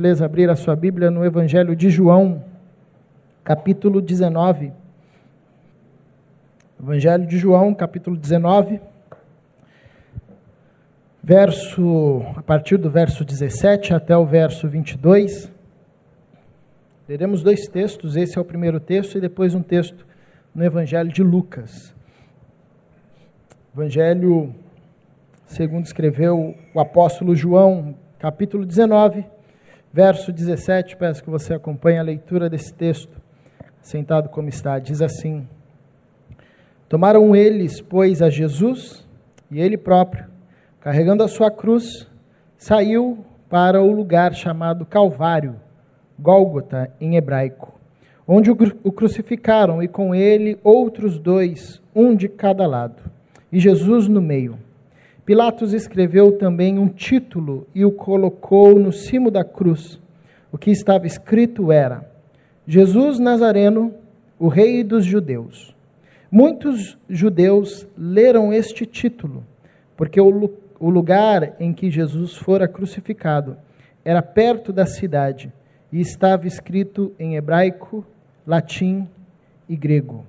gentileza, abrir a sua Bíblia no Evangelho de João, capítulo 19. Evangelho de João, capítulo 19, verso, a partir do verso 17 até o verso 22. Teremos dois textos, esse é o primeiro texto e depois um texto no Evangelho de Lucas. Evangelho, segundo escreveu o apóstolo João, capítulo 19, verso 17. Peço que você acompanhe a leitura desse texto, sentado como está. Diz assim: Tomaram eles, pois, a Jesus e ele próprio, carregando a sua cruz, saiu para o lugar chamado Calvário Gólgota em hebraico, onde o crucificaram e com ele outros dois, um de cada lado, e Jesus no meio. Pilatos escreveu também um título e o colocou no cimo da cruz. O que estava escrito era: Jesus Nazareno, o Rei dos Judeus. Muitos judeus leram este título, porque o, lugar em que Jesus fora crucificado era perto da cidade e estava escrito em hebraico, latim e grego.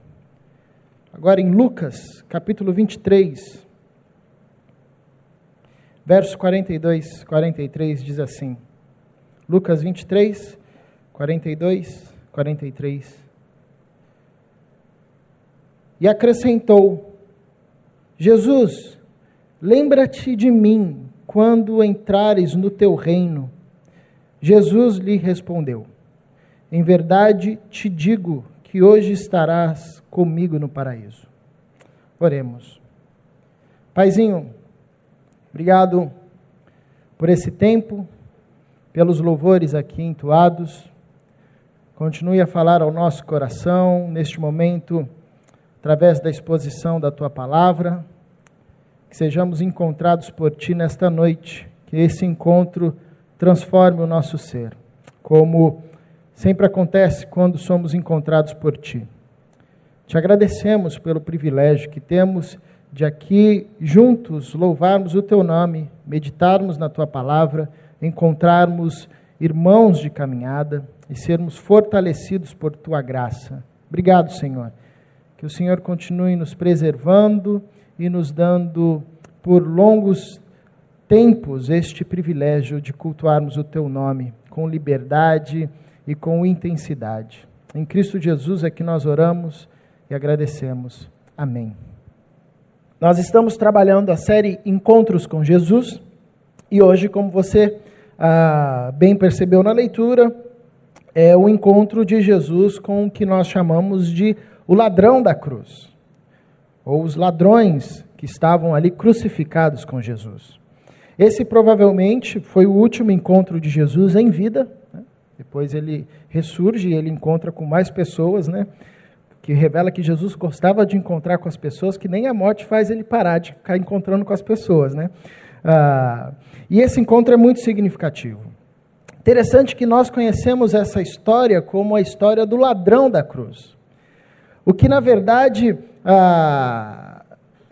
Agora em Lucas, capítulo 23, verso 42, 43 diz assim: Lucas 23, 42, 43. E acrescentou: Jesus, lembra-te de mim quando entrares no teu reino. Jesus lhe respondeu: Em verdade te digo que hoje estarás comigo no paraíso. Oremos. Paizinho, obrigado por esse tempo, pelos louvores aqui entoados. Continue a falar ao nosso coração neste momento, através da exposição da tua palavra. Que sejamos encontrados por ti nesta noite, que esse encontro transforme o nosso ser, como sempre acontece quando somos encontrados por Ti. Te agradecemos pelo privilégio que temos de aqui juntos louvarmos o Teu nome, meditarmos na Tua palavra, encontrarmos irmãos de caminhada e sermos fortalecidos por Tua graça. Obrigado, Senhor. Que o Senhor continue nos preservando e nos dando por longos tempos este privilégio de cultuarmos o teu nome com liberdade e com intensidade. Em Cristo Jesus é que nós oramos e agradecemos. Amém. Nós estamos trabalhando a série Encontros com Jesus e hoje, como você ah, bem percebeu na leitura, é o encontro de Jesus com o que nós chamamos de o ladrão da cruz, ou os ladrões que estavam ali crucificados com Jesus. Esse provavelmente foi o último encontro de Jesus em vida. Né? Depois ele ressurge e ele encontra com mais pessoas, né? Que revela que Jesus gostava de encontrar com as pessoas, que nem a morte faz ele parar de ficar encontrando com as pessoas. Né? Ah, e esse encontro é muito significativo. Interessante que nós conhecemos essa história como a história do ladrão da cruz. O que, na verdade, ah,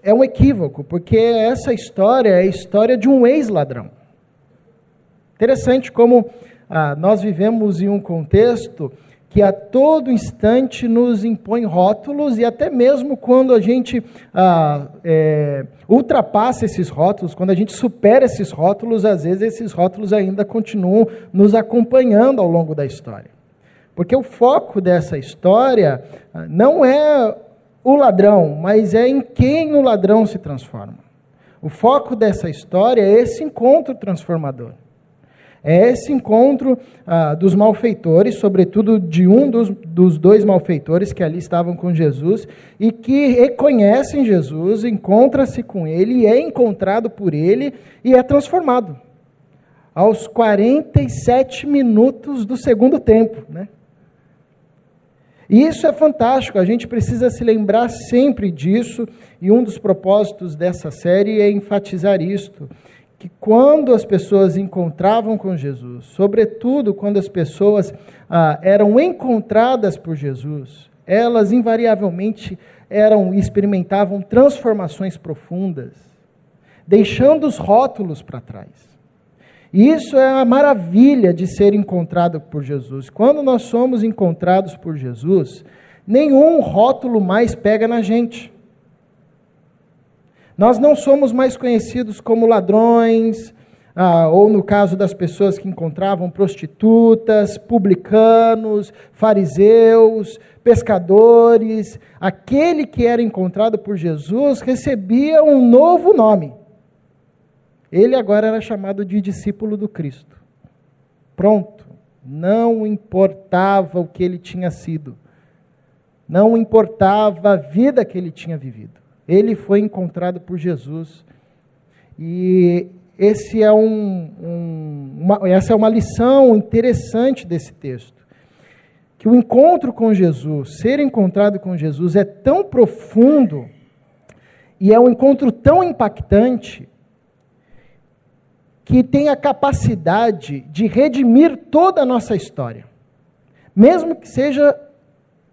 é um equívoco, porque essa história é a história de um ex-ladrão. Interessante como ah, nós vivemos em um contexto que a todo instante nos impõe rótulos e até mesmo quando a gente ah, é, ultrapassa esses rótulos, quando a gente supera esses rótulos, às vezes esses rótulos ainda continuam nos acompanhando ao longo da história. Porque o foco dessa história ah, não é o ladrão, mas é em quem o ladrão se transforma. O foco dessa história é esse encontro transformador. É esse encontro ah, dos malfeitores, sobretudo de um dos, dos dois malfeitores que ali estavam com Jesus e que reconhecem Jesus, encontra-se com ele, é encontrado por ele e é transformado. Aos 47 minutos do segundo tempo. Né? E isso é fantástico, a gente precisa se lembrar sempre disso, e um dos propósitos dessa série é enfatizar isto, que quando as pessoas encontravam com Jesus, sobretudo quando as pessoas ah, eram encontradas por Jesus, elas invariavelmente eram experimentavam transformações profundas, deixando os rótulos para trás. E isso é a maravilha de ser encontrado por Jesus. Quando nós somos encontrados por Jesus, nenhum rótulo mais pega na gente. Nós não somos mais conhecidos como ladrões, ah, ou no caso das pessoas que encontravam prostitutas, publicanos, fariseus, pescadores. Aquele que era encontrado por Jesus recebia um novo nome. Ele agora era chamado de discípulo do Cristo. Pronto. Não importava o que ele tinha sido. Não importava a vida que ele tinha vivido. Ele foi encontrado por Jesus. E esse é um, um, uma, essa é uma lição interessante desse texto. Que o encontro com Jesus, ser encontrado com Jesus, é tão profundo e é um encontro tão impactante que tem a capacidade de redimir toda a nossa história, mesmo que seja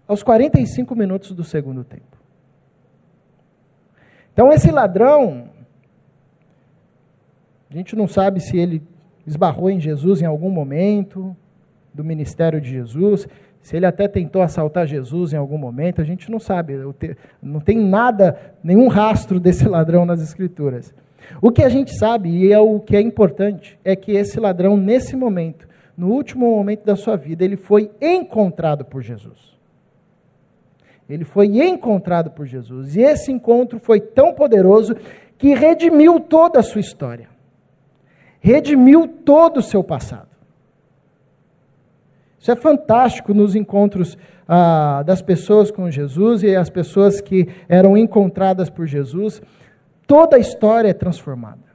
aos 45 minutos do segundo tempo. Então, esse ladrão, a gente não sabe se ele esbarrou em Jesus em algum momento do ministério de Jesus, se ele até tentou assaltar Jesus em algum momento, a gente não sabe, não tem nada, nenhum rastro desse ladrão nas Escrituras. O que a gente sabe, e é o que é importante, é que esse ladrão, nesse momento, no último momento da sua vida, ele foi encontrado por Jesus. Ele foi encontrado por Jesus. E esse encontro foi tão poderoso que redimiu toda a sua história. Redimiu todo o seu passado. Isso é fantástico nos encontros ah, das pessoas com Jesus e as pessoas que eram encontradas por Jesus. Toda a história é transformada.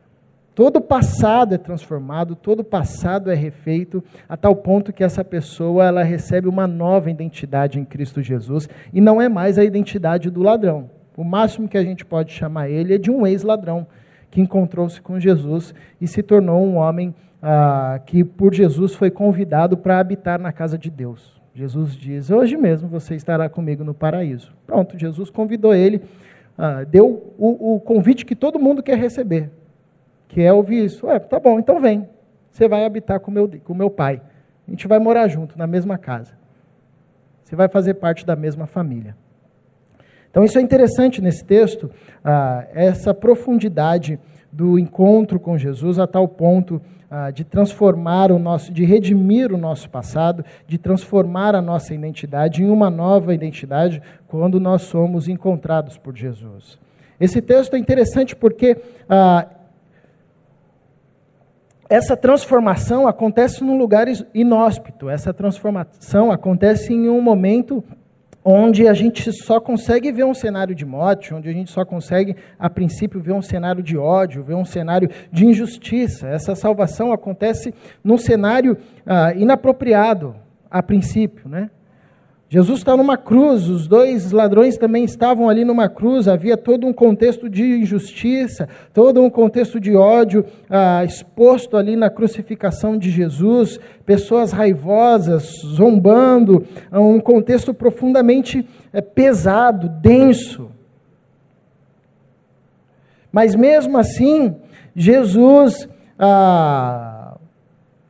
Todo passado é transformado, todo passado é refeito, a tal ponto que essa pessoa ela recebe uma nova identidade em Cristo Jesus e não é mais a identidade do ladrão. O máximo que a gente pode chamar ele é de um ex-ladrão que encontrou-se com Jesus e se tornou um homem ah, que por Jesus foi convidado para habitar na casa de Deus. Jesus diz: Hoje mesmo você estará comigo no paraíso. Pronto, Jesus convidou ele, ah, deu o, o convite que todo mundo quer receber que é ouvir isso. Ué, tá bom, então vem. Você vai habitar com meu, o meu pai. A gente vai morar junto, na mesma casa. Você vai fazer parte da mesma família. Então, isso é interessante nesse texto, ah, essa profundidade do encontro com Jesus a tal ponto ah, de transformar o nosso, de redimir o nosso passado, de transformar a nossa identidade em uma nova identidade quando nós somos encontrados por Jesus. Esse texto é interessante porque ah, essa transformação acontece num lugar inóspito, essa transformação acontece em um momento onde a gente só consegue ver um cenário de morte, onde a gente só consegue, a princípio, ver um cenário de ódio, ver um cenário de injustiça. Essa salvação acontece num cenário ah, inapropriado, a princípio, né? Jesus está numa cruz, os dois ladrões também estavam ali numa cruz, havia todo um contexto de injustiça, todo um contexto de ódio ah, exposto ali na crucificação de Jesus, pessoas raivosas, zombando, um contexto profundamente é, pesado, denso. Mas mesmo assim, Jesus, ah,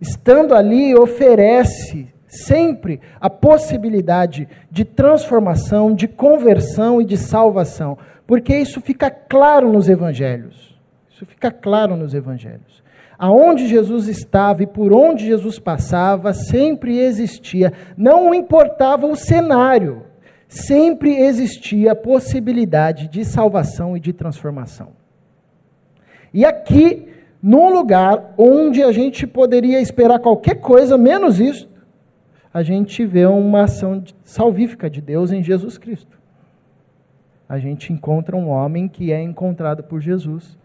estando ali, oferece sempre a possibilidade de transformação, de conversão e de salvação, porque isso fica claro nos evangelhos. Isso fica claro nos evangelhos. Aonde Jesus estava e por onde Jesus passava, sempre existia, não importava o cenário, sempre existia a possibilidade de salvação e de transformação. E aqui, num lugar onde a gente poderia esperar qualquer coisa menos isso, a gente vê uma ação salvífica de Deus em Jesus Cristo. A gente encontra um homem que é encontrado por Jesus.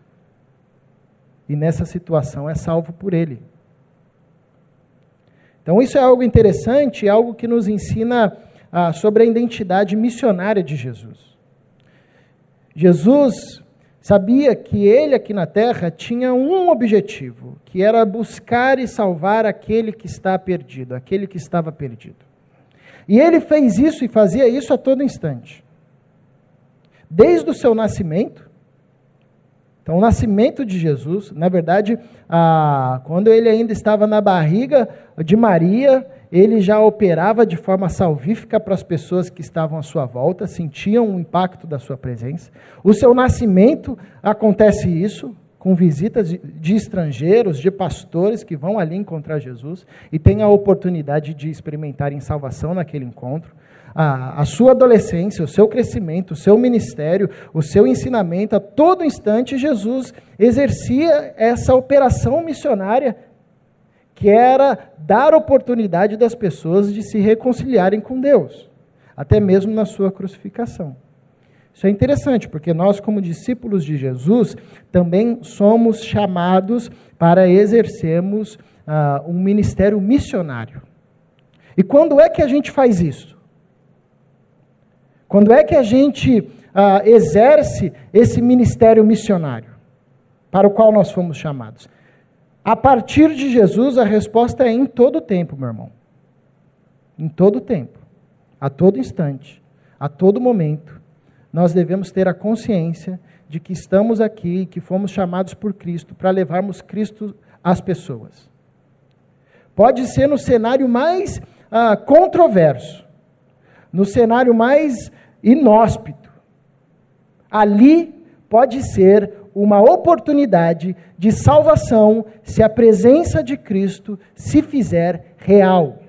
E nessa situação é salvo por ele. Então, isso é algo interessante, é algo que nos ensina ah, sobre a identidade missionária de Jesus. Jesus sabia que ele aqui na terra tinha um objetivo, que era buscar e salvar aquele que está perdido, aquele que estava perdido. E ele fez isso e fazia isso a todo instante. Desde o seu nascimento, Então, o nascimento de Jesus, na verdade, ah, quando ele ainda estava na barriga de Maria, ele já operava de forma salvífica para as pessoas que estavam à sua volta, sentiam o impacto da sua presença. O seu nascimento acontece isso, com visitas de, estrangeiros, de pastores que vão ali encontrar Jesus e têm a oportunidade de experimentarem salvação naquele encontro. A, a sua adolescência, o seu crescimento, o seu ministério, o seu ensinamento, a todo instante Jesus exercia essa operação missionária que era dar oportunidade das pessoas de se reconciliarem com Deus, até mesmo na sua crucificação. Isso é interessante, porque nós, como discípulos de Jesus, também somos chamados para exercermos uh, um ministério missionário. E quando é que a gente faz isso? Quando é que a gente uh, exerce esse ministério missionário para o qual nós fomos chamados? A partir de Jesus, a resposta é em todo tempo, meu irmão. Em todo tempo, a todo instante, a todo momento nós devemos ter a consciência de que estamos aqui, que fomos chamados por Cristo para levarmos Cristo às pessoas. Pode ser no cenário mais ah, controverso, no cenário mais inóspito. Ali pode ser uma oportunidade de salvação se a presença de Cristo se fizer real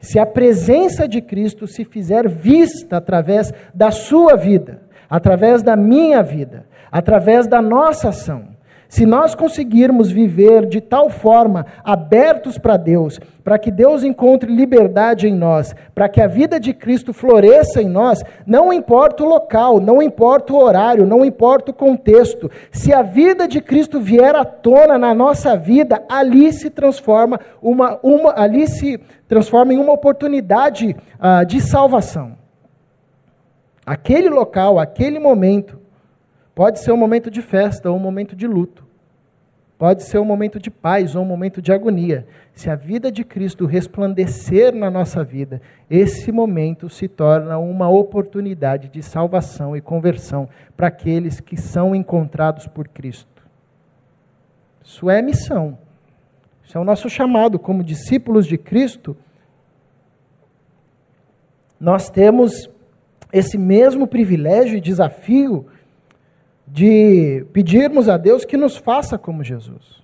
se a presença de Cristo se fizer vista através da sua vida, através da minha vida, através da nossa ação. Se nós conseguirmos viver de tal forma abertos para Deus, para que Deus encontre liberdade em nós, para que a vida de Cristo floresça em nós, não importa o local, não importa o horário, não importa o contexto, se a vida de Cristo vier à tona na nossa vida, ali se transforma uma, uma ali se transforma em uma oportunidade uh, de salvação. Aquele local, aquele momento, Pode ser um momento de festa ou um momento de luto. Pode ser um momento de paz ou um momento de agonia. Se a vida de Cristo resplandecer na nossa vida, esse momento se torna uma oportunidade de salvação e conversão para aqueles que são encontrados por Cristo. Isso é missão. Isso é o nosso chamado como discípulos de Cristo. Nós temos esse mesmo privilégio e desafio de pedirmos a Deus que nos faça como Jesus.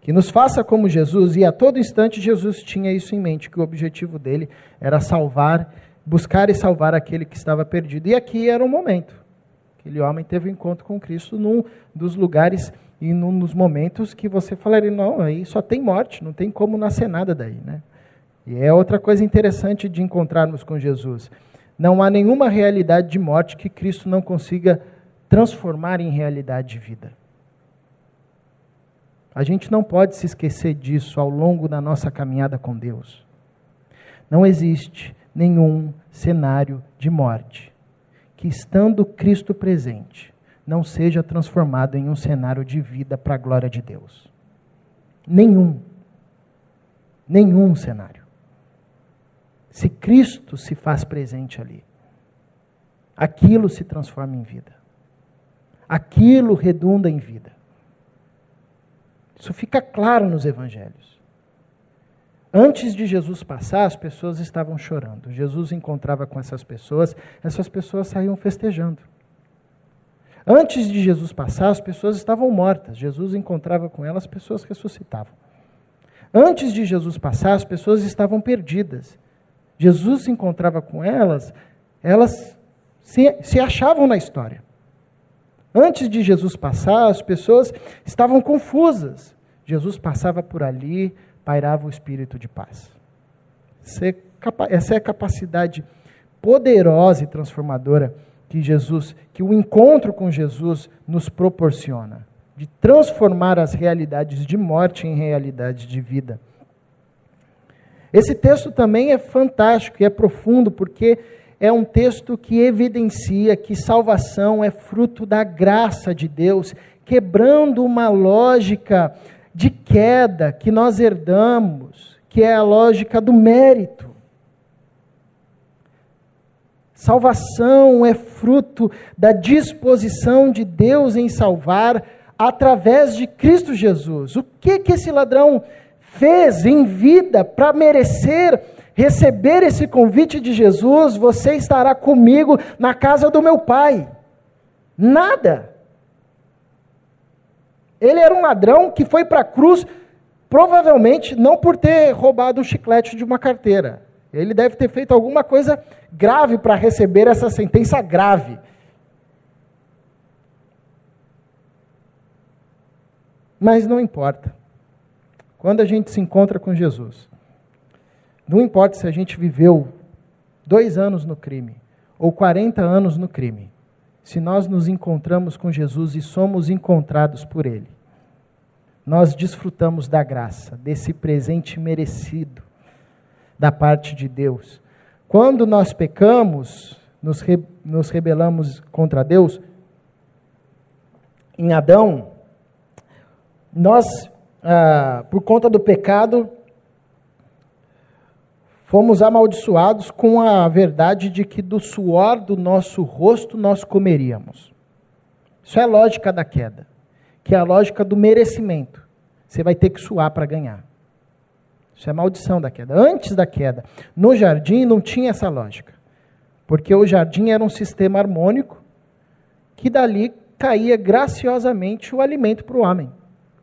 Que nos faça como Jesus, e a todo instante Jesus tinha isso em mente, que o objetivo dele era salvar, buscar e salvar aquele que estava perdido. E aqui era o momento. Aquele homem teve um encontro com Cristo num dos lugares e num dos momentos que você falaria, não, aí só tem morte, não tem como nascer nada daí, né? E é outra coisa interessante de encontrarmos com Jesus. Não há nenhuma realidade de morte que Cristo não consiga transformar em realidade de vida. A gente não pode se esquecer disso ao longo da nossa caminhada com Deus. Não existe nenhum cenário de morte que, estando Cristo presente, não seja transformado em um cenário de vida para a glória de Deus. Nenhum. Nenhum cenário se Cristo se faz presente ali, aquilo se transforma em vida. Aquilo redunda em vida. Isso fica claro nos evangelhos. Antes de Jesus passar, as pessoas estavam chorando. Jesus encontrava com essas pessoas, essas pessoas saíam festejando. Antes de Jesus passar, as pessoas estavam mortas. Jesus encontrava com elas, as pessoas ressuscitavam. Antes de Jesus passar, as pessoas estavam perdidas. Jesus se encontrava com elas, elas se, se achavam na história. Antes de Jesus passar, as pessoas estavam confusas. Jesus passava por ali, pairava o espírito de paz. Essa é a capacidade poderosa e transformadora que Jesus, que o encontro com Jesus nos proporciona, de transformar as realidades de morte em realidades de vida. Esse texto também é fantástico e é profundo, porque é um texto que evidencia que salvação é fruto da graça de Deus, quebrando uma lógica de queda que nós herdamos, que é a lógica do mérito. Salvação é fruto da disposição de Deus em salvar através de Cristo Jesus. O que que esse ladrão fez em vida para merecer receber esse convite de Jesus? Você estará comigo na casa do meu pai. Nada. Ele era um ladrão que foi para a cruz, provavelmente não por ter roubado um chiclete de uma carteira. Ele deve ter feito alguma coisa grave para receber essa sentença grave. Mas não importa. Quando a gente se encontra com Jesus, não importa se a gente viveu dois anos no crime ou 40 anos no crime, se nós nos encontramos com Jesus e somos encontrados por Ele, nós desfrutamos da graça, desse presente merecido da parte de Deus. Quando nós pecamos, nos, re, nos rebelamos contra Deus, em Adão, nós, ah, por conta do pecado, fomos amaldiçoados com a verdade de que do suor do nosso rosto nós comeríamos. Isso é a lógica da queda, que é a lógica do merecimento. Você vai ter que suar para ganhar. Isso é maldição da queda. Antes da queda, no jardim não tinha essa lógica. Porque o jardim era um sistema harmônico que dali caía graciosamente o alimento para o homem.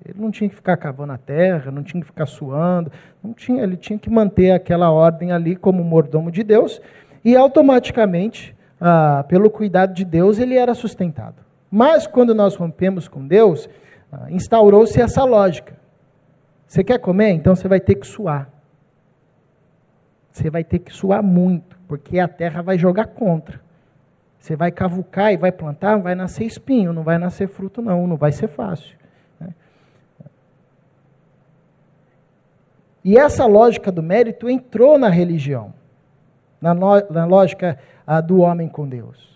Ele não tinha que ficar cavando a terra, não tinha que ficar suando, não tinha, ele tinha que manter aquela ordem ali como mordomo de Deus e automaticamente, ah, pelo cuidado de Deus, ele era sustentado. Mas quando nós rompemos com Deus, ah, instaurou-se essa lógica. Você quer comer? Então você vai ter que suar. Você vai ter que suar muito, porque a terra vai jogar contra. Você vai cavucar e vai plantar, vai nascer espinho, não vai nascer fruto, não, não vai ser fácil. Né? E essa lógica do mérito entrou na religião, na, na lógica ah, do homem com Deus.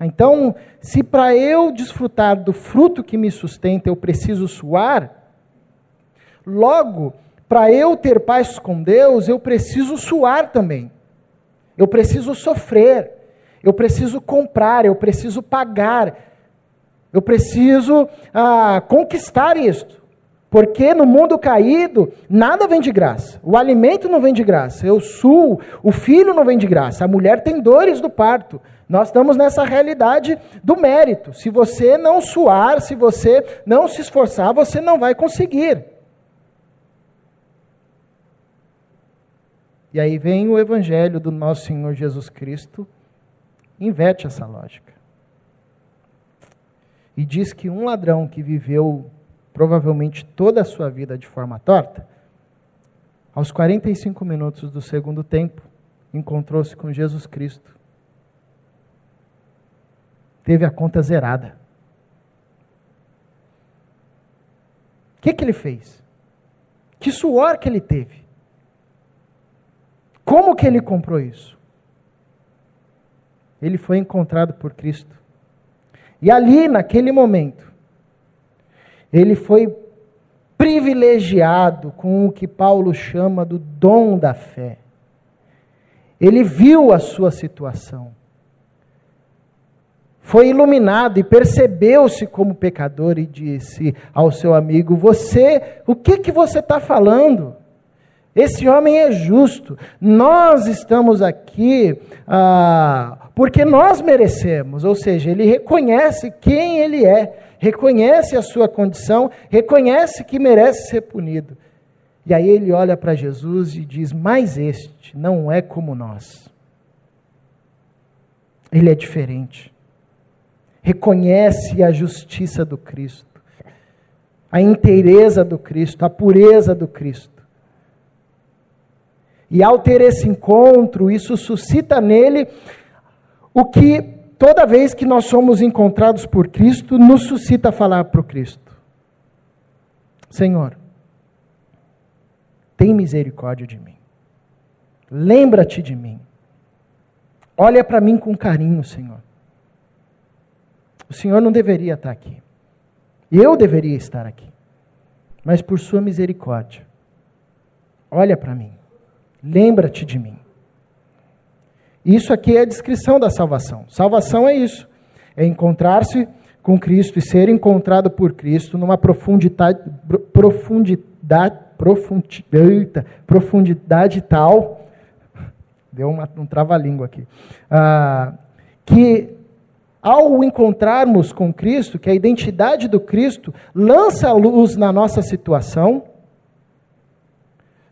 Então, se para eu desfrutar do fruto que me sustenta eu preciso suar, Logo, para eu ter paz com Deus, eu preciso suar também. Eu preciso sofrer. Eu preciso comprar. Eu preciso pagar. Eu preciso ah, conquistar isto. Porque no mundo caído, nada vem de graça. O alimento não vem de graça. Eu suo, o filho não vem de graça. A mulher tem dores do parto. Nós estamos nessa realidade do mérito. Se você não suar, se você não se esforçar, você não vai conseguir. E aí vem o evangelho do nosso Senhor Jesus Cristo, inverte essa lógica. E diz que um ladrão que viveu provavelmente toda a sua vida de forma torta, aos 45 minutos do segundo tempo, encontrou-se com Jesus Cristo. Teve a conta zerada. O que, que ele fez? Que suor que ele teve? Como que ele comprou isso? Ele foi encontrado por Cristo. E ali, naquele momento, ele foi privilegiado com o que Paulo chama do dom da fé. Ele viu a sua situação. Foi iluminado e percebeu-se como pecador e disse ao seu amigo: Você, o que que você está falando? Esse homem é justo. Nós estamos aqui ah, porque nós merecemos, ou seja, ele reconhece quem ele é, reconhece a sua condição, reconhece que merece ser punido. E aí ele olha para Jesus e diz: Mas este não é como nós. Ele é diferente. Reconhece a justiça do Cristo, a inteireza do Cristo, a pureza do Cristo. E ao ter esse encontro, isso suscita nele o que toda vez que nós somos encontrados por Cristo, nos suscita falar para o Cristo: Senhor, tem misericórdia de mim. Lembra-te de mim. Olha para mim com carinho, Senhor. O Senhor não deveria estar aqui. Eu deveria estar aqui. Mas por sua misericórdia, olha para mim. Lembra-te de mim. Isso aqui é a descrição da salvação. Salvação é isso: é encontrar-se com Cristo e ser encontrado por Cristo numa profundidade, profundidade, profundidade, profundidade tal. Deu uma, um trava-língua aqui. Ah, que ao encontrarmos com Cristo, que a identidade do Cristo lança a luz na nossa situação,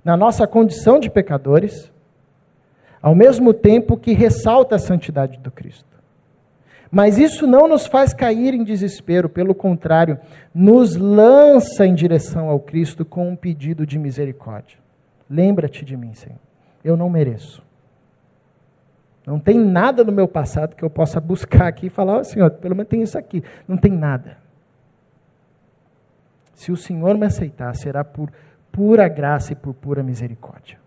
na nossa condição de pecadores, ao mesmo tempo que ressalta a santidade do Cristo. Mas isso não nos faz cair em desespero, pelo contrário, nos lança em direção ao Cristo com um pedido de misericórdia. Lembra-te de mim, Senhor. Eu não mereço. Não tem nada no meu passado que eu possa buscar aqui e falar, oh, Senhor, pelo menos tem isso aqui. Não tem nada. Se o Senhor me aceitar, será por pura graça e por pura misericórdia.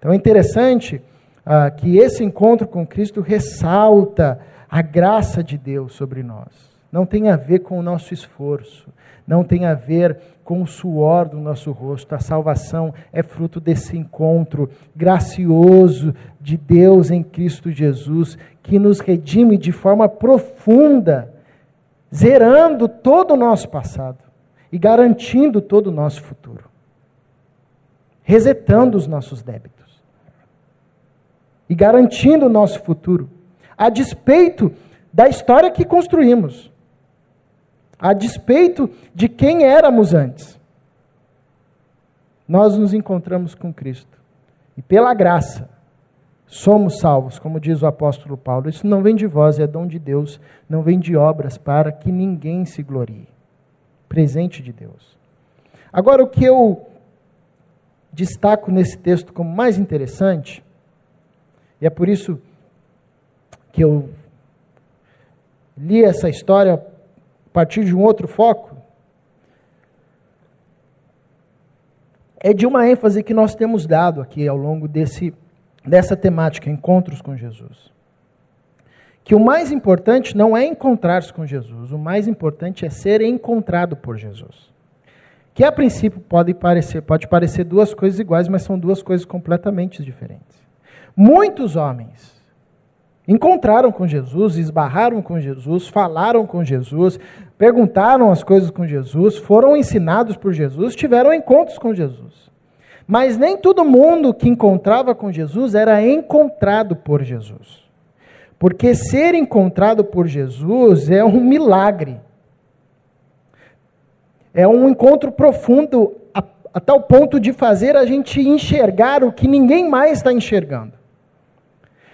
Então é interessante ah, que esse encontro com Cristo ressalta a graça de Deus sobre nós. Não tem a ver com o nosso esforço, não tem a ver com o suor do nosso rosto. A salvação é fruto desse encontro gracioso de Deus em Cristo Jesus, que nos redime de forma profunda, zerando todo o nosso passado e garantindo todo o nosso futuro, resetando os nossos débitos e garantindo o nosso futuro, a despeito da história que construímos a despeito de quem éramos antes. Nós nos encontramos com Cristo. E pela graça, somos salvos, como diz o apóstolo Paulo. Isso não vem de vós, é dom de Deus, não vem de obras para que ninguém se glorie. Presente de Deus. Agora, o que eu destaco nesse texto como mais interessante, e é por isso que eu li essa história a partir de um outro foco, é de uma ênfase que nós temos dado aqui ao longo desse, dessa temática, encontros com Jesus. Que o mais importante não é encontrar-se com Jesus, o mais importante é ser encontrado por Jesus. Que a princípio pode parecer, pode parecer duas coisas iguais, mas são duas coisas completamente diferentes. Muitos homens encontraram com Jesus, esbarraram com Jesus, falaram com Jesus, perguntaram as coisas com Jesus, foram ensinados por Jesus, tiveram encontros com Jesus. Mas nem todo mundo que encontrava com Jesus era encontrado por Jesus. Porque ser encontrado por Jesus é um milagre. É um encontro profundo a, a tal ponto de fazer a gente enxergar o que ninguém mais está enxergando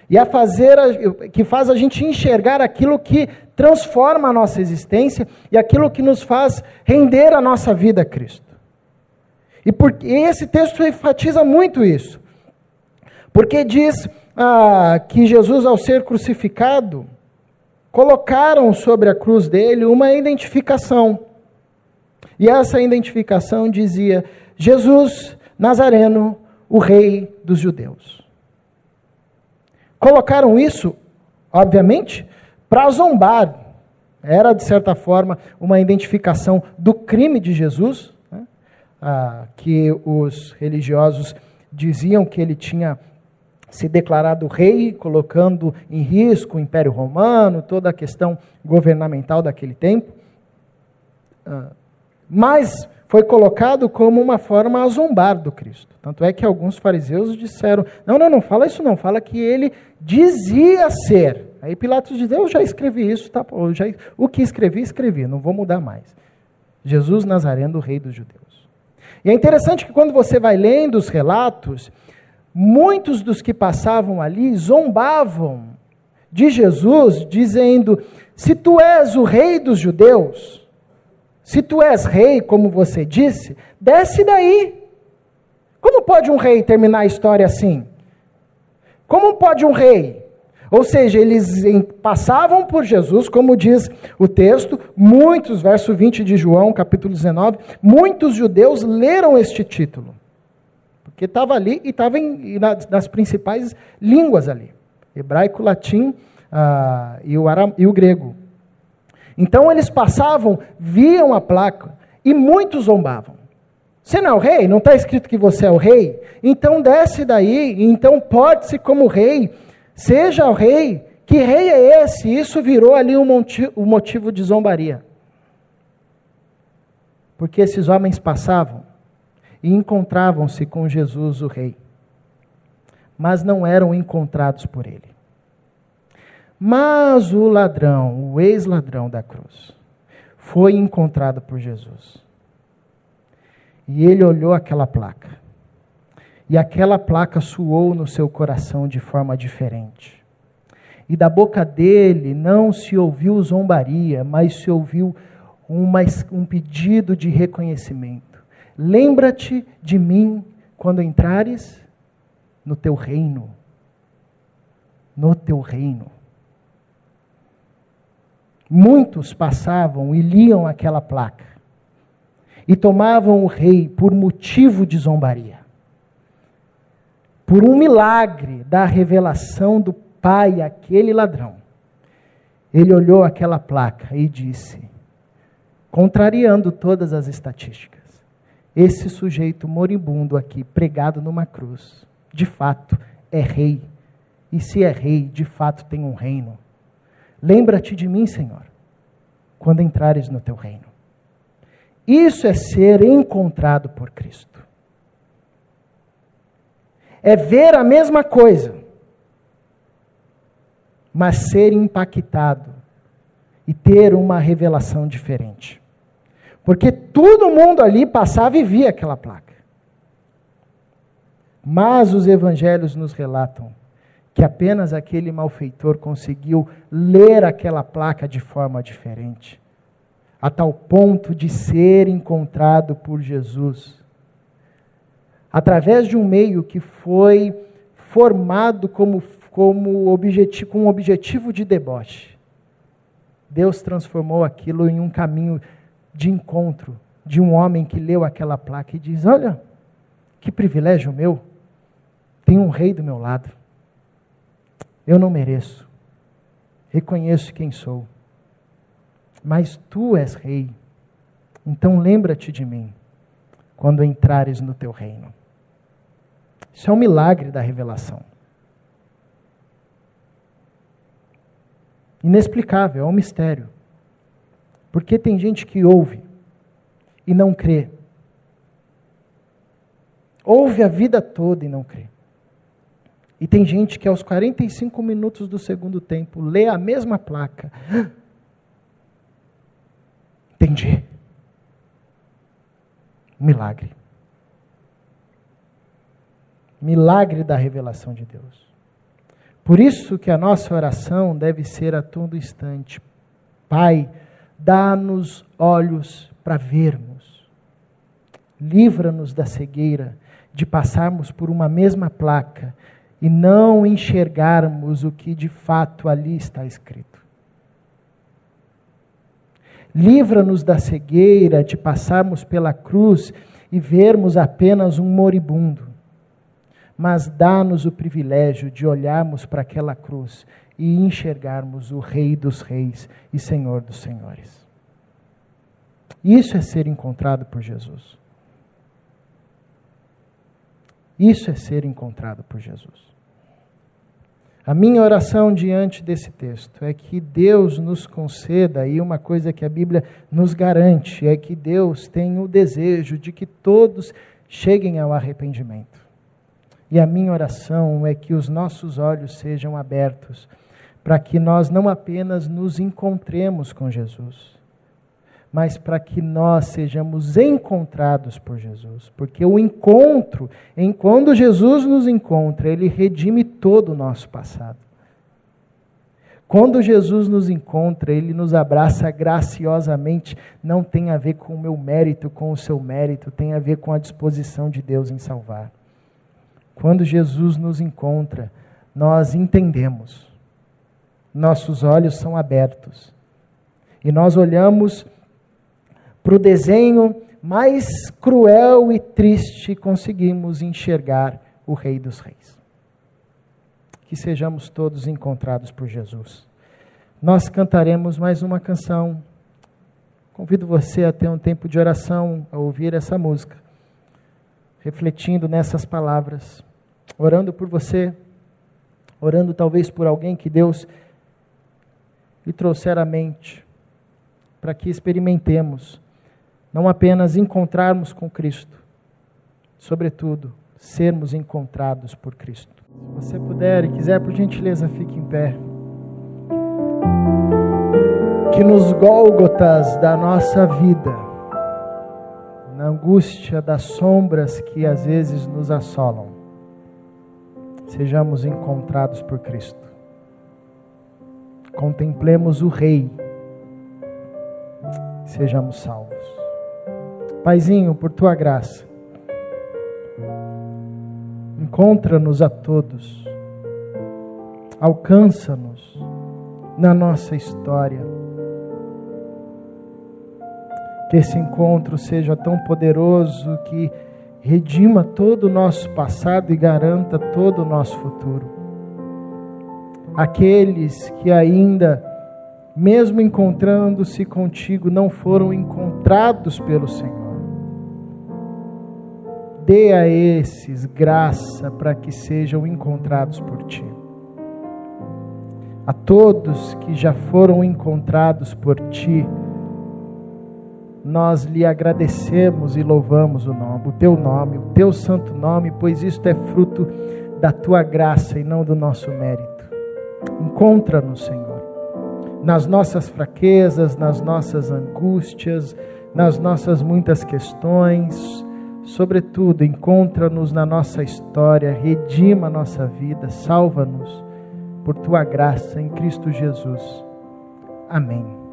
e a fazer a, que faz a gente enxergar aquilo que transforma a nossa existência e aquilo que nos faz render a nossa vida a Cristo. E, por, e esse texto enfatiza muito isso, porque diz ah, que Jesus, ao ser crucificado, colocaram sobre a cruz dele uma identificação. E essa identificação dizia: Jesus Nazareno, o Rei dos Judeus. Colocaram isso, obviamente, para zombar. Era, de certa forma, uma identificação do crime de Jesus, né? ah, que os religiosos diziam que ele tinha se declarado rei, colocando em risco o Império Romano, toda a questão governamental daquele tempo. Ah, mas foi colocado como uma forma a zombar do Cristo. Tanto é que alguns fariseus disseram: não, não, não fala isso, não, fala que ele dizia ser. Aí Pilatos diz: eu já escrevi isso, tá, já, o que escrevi, escrevi, não vou mudar mais. Jesus Nazareno, rei dos judeus. E é interessante que quando você vai lendo os relatos, muitos dos que passavam ali zombavam de Jesus, dizendo: se tu és o rei dos judeus, se tu és rei, como você disse, desce daí. Como pode um rei terminar a história assim? Como pode um rei? Ou seja, eles passavam por Jesus, como diz o texto, muitos, verso 20 de João, capítulo 19, muitos judeus leram este título. Porque estava ali e estava nas principais línguas ali: hebraico, latim ah, e, o aram, e o grego. Então eles passavam, viam a placa e muitos zombavam. Você não é o rei? Não está escrito que você é o rei? Então desce daí, então porte-se como rei, seja o rei. Que rei é esse? Isso virou ali um motivo de zombaria. Porque esses homens passavam e encontravam-se com Jesus, o rei, mas não eram encontrados por ele. Mas o ladrão, o ex-ladrão da cruz, foi encontrado por Jesus. E ele olhou aquela placa. E aquela placa suou no seu coração de forma diferente. E da boca dele não se ouviu zombaria, mas se ouviu uma, um pedido de reconhecimento. Lembra-te de mim quando entrares no teu reino. No teu reino. Muitos passavam e liam aquela placa e tomavam o rei por motivo de zombaria. Por um milagre da revelação do pai àquele ladrão. Ele olhou aquela placa e disse, contrariando todas as estatísticas, esse sujeito moribundo aqui, pregado numa cruz, de fato é rei. E se é rei, de fato tem um reino. Lembra-te de mim, Senhor, quando entrares no teu reino. Isso é ser encontrado por Cristo. É ver a mesma coisa, mas ser impactado e ter uma revelação diferente. Porque todo mundo ali passava e via aquela placa. Mas os evangelhos nos relatam que apenas aquele malfeitor conseguiu ler aquela placa de forma diferente, a tal ponto de ser encontrado por Jesus. Através de um meio que foi formado como, como objetivo, com um objetivo de deboche. Deus transformou aquilo em um caminho de encontro de um homem que leu aquela placa e diz: Olha, que privilégio meu, tem um rei do meu lado. Eu não mereço. Reconheço quem sou. Mas tu és rei. Então lembra-te de mim quando entrares no teu reino. Isso é um milagre da revelação. Inexplicável, é um mistério. Porque tem gente que ouve e não crê. Ouve a vida toda e não crê. E tem gente que aos 45 minutos do segundo tempo lê a mesma placa. Entendi. Milagre. Milagre da revelação de Deus. Por isso que a nossa oração deve ser a todo instante. Pai, dá-nos olhos para vermos. Livra-nos da cegueira de passarmos por uma mesma placa e não enxergarmos o que de fato ali está escrito. Livra-nos da cegueira de passarmos pela cruz e vermos apenas um moribundo, mas dá-nos o privilégio de olharmos para aquela cruz e enxergarmos o Rei dos Reis e Senhor dos Senhores. Isso é ser encontrado por Jesus. Isso é ser encontrado por Jesus. A minha oração diante desse texto é que Deus nos conceda, e uma coisa que a Bíblia nos garante, é que Deus tem o desejo de que todos cheguem ao arrependimento. E a minha oração é que os nossos olhos sejam abertos, para que nós não apenas nos encontremos com Jesus, mas para que nós sejamos encontrados por Jesus. Porque o encontro, em quando Jesus nos encontra, ele redime todo o nosso passado. Quando Jesus nos encontra, ele nos abraça graciosamente, não tem a ver com o meu mérito, com o seu mérito, tem a ver com a disposição de Deus em salvar. Quando Jesus nos encontra, nós entendemos, nossos olhos são abertos e nós olhamos para o desenho mais cruel e triste, conseguimos enxergar o Rei dos Reis. Que sejamos todos encontrados por Jesus. Nós cantaremos mais uma canção. Convido você a ter um tempo de oração, a ouvir essa música. refletindo nessas palavras, orando por você, orando talvez por alguém que Deus lhe trouxer à mente, para que experimentemos não apenas encontrarmos com Cristo, sobretudo, sermos encontrados por Cristo. Se você puder e quiser, por gentileza, fique em pé. Que nos Gólgotas da nossa vida, na angústia das sombras que às vezes nos assolam, sejamos encontrados por Cristo. Contemplemos o Rei, sejamos salvos. Paizinho, por tua graça, encontra-nos a todos, alcança-nos na nossa história. Que esse encontro seja tão poderoso que redima todo o nosso passado e garanta todo o nosso futuro. Aqueles que ainda, mesmo encontrando-se contigo, não foram encontrados pelo Senhor dê a esses graça para que sejam encontrados por ti. A todos que já foram encontrados por ti, nós lhe agradecemos e louvamos o nome, o teu nome, o teu santo nome, pois isto é fruto da tua graça e não do nosso mérito. Encontra-nos, Senhor, nas nossas fraquezas, nas nossas angústias, nas nossas muitas questões, Sobretudo, encontra-nos na nossa história, redima a nossa vida, salva-nos por tua graça em Cristo Jesus. Amém.